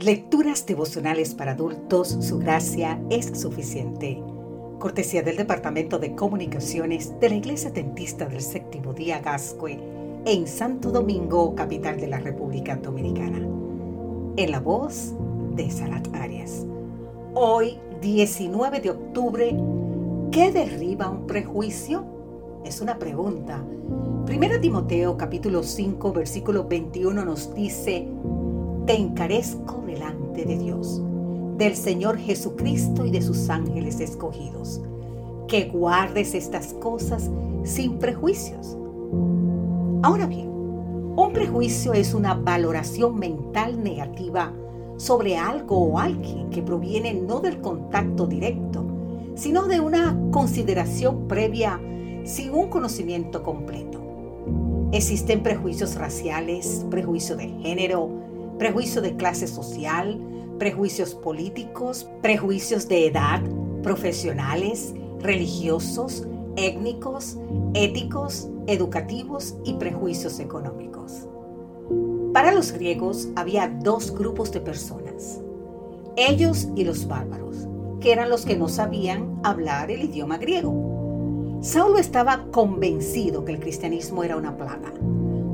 Lecturas devocionales para adultos, su gracia es suficiente. Cortesía del Departamento de Comunicaciones de la Iglesia Dentista del Séptimo Día Gascue en Santo Domingo, capital de la República Dominicana. En la voz de Sarat Arias. Hoy, 19 de octubre, ¿qué derriba un prejuicio? Es una pregunta. Primera Timoteo capítulo 5 versículo 21 nos dice, te encarezco delante de Dios, del Señor Jesucristo y de sus ángeles escogidos, que guardes estas cosas sin prejuicios. Ahora bien, un prejuicio es una valoración mental negativa sobre algo o alguien que proviene no del contacto directo, sino de una consideración previa sin un conocimiento completo. Existen prejuicios raciales, prejuicio de género, prejuicio de clase social, prejuicios políticos, prejuicios de edad, profesionales, religiosos, étnicos, éticos, educativos y prejuicios económicos. Para los griegos había dos grupos de personas, ellos y los bárbaros, que eran los que no sabían hablar el idioma griego. Saulo estaba convencido que el cristianismo era una plaga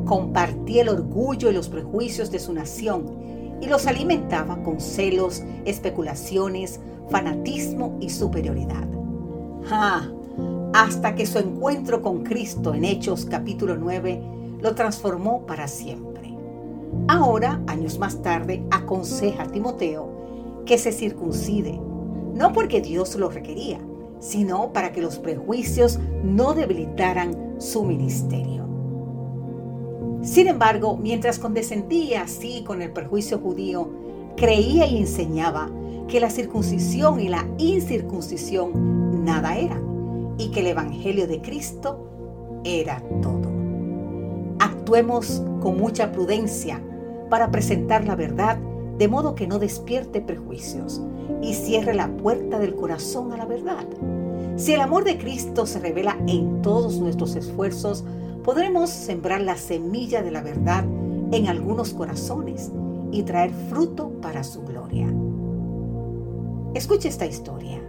compartía el orgullo y los prejuicios de su nación y los alimentaba con celos, especulaciones, fanatismo y superioridad. Ah, hasta que su encuentro con Cristo en Hechos capítulo 9 lo transformó para siempre. Ahora, años más tarde, aconseja a Timoteo que se circuncide, no porque Dios lo requería, sino para que los prejuicios no debilitaran su ministerio. Sin embargo, mientras condescendía así con el perjuicio judío, creía y enseñaba que la circuncisión y la incircuncisión nada eran y que el Evangelio de Cristo era todo. Actuemos con mucha prudencia para presentar la verdad de modo que no despierte prejuicios y cierre la puerta del corazón a la verdad. Si el amor de Cristo se revela en todos nuestros esfuerzos, podremos sembrar la semilla de la verdad en algunos corazones y traer fruto para su gloria. Escuche esta historia.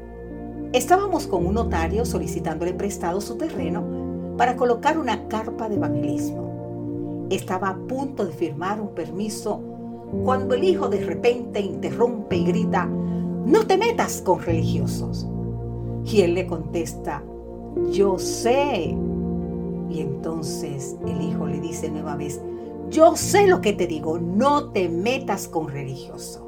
Estábamos con un notario solicitándole prestado su terreno para colocar una carpa de evangelismo. Estaba a punto de firmar un permiso cuando el hijo de repente interrumpe y grita, no te metas con religiosos. Y él le contesta, yo sé, y entonces el hijo le dice nueva vez, yo sé lo que te digo, no te metas con religioso.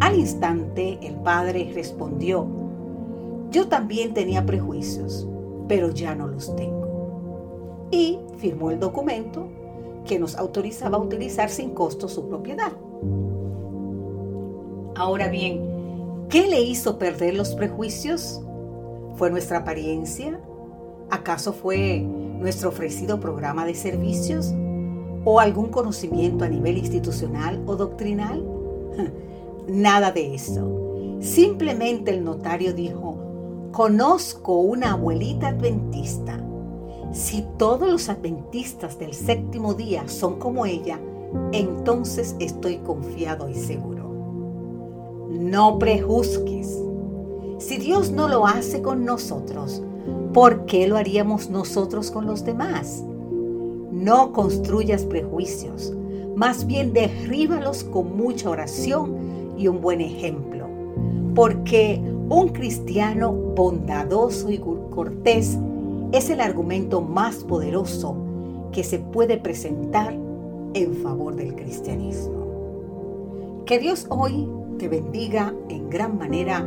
Al instante el padre respondió, yo también tenía prejuicios, pero ya no los tengo. Y firmó el documento que nos autorizaba a utilizar sin costo su propiedad. Ahora bien, ¿qué le hizo perder los prejuicios? ¿Fue nuestra apariencia? ¿Acaso fue nuestro ofrecido programa de servicios? ¿O algún conocimiento a nivel institucional o doctrinal? Nada de eso. Simplemente el notario dijo, conozco una abuelita adventista. Si todos los adventistas del séptimo día son como ella, entonces estoy confiado y seguro. No prejuzgues. Si Dios no lo hace con nosotros, ¿por qué lo haríamos nosotros con los demás? No construyas prejuicios, más bien derríbalos con mucha oración y un buen ejemplo, porque un cristiano bondadoso y cortés es el argumento más poderoso que se puede presentar en favor del cristianismo. Que Dios hoy te bendiga en gran manera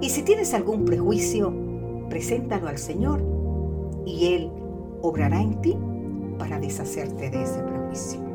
y si tienes algún prejuicio, preséntalo al Señor y Él obrará en ti para deshacerte de ese prejuicio.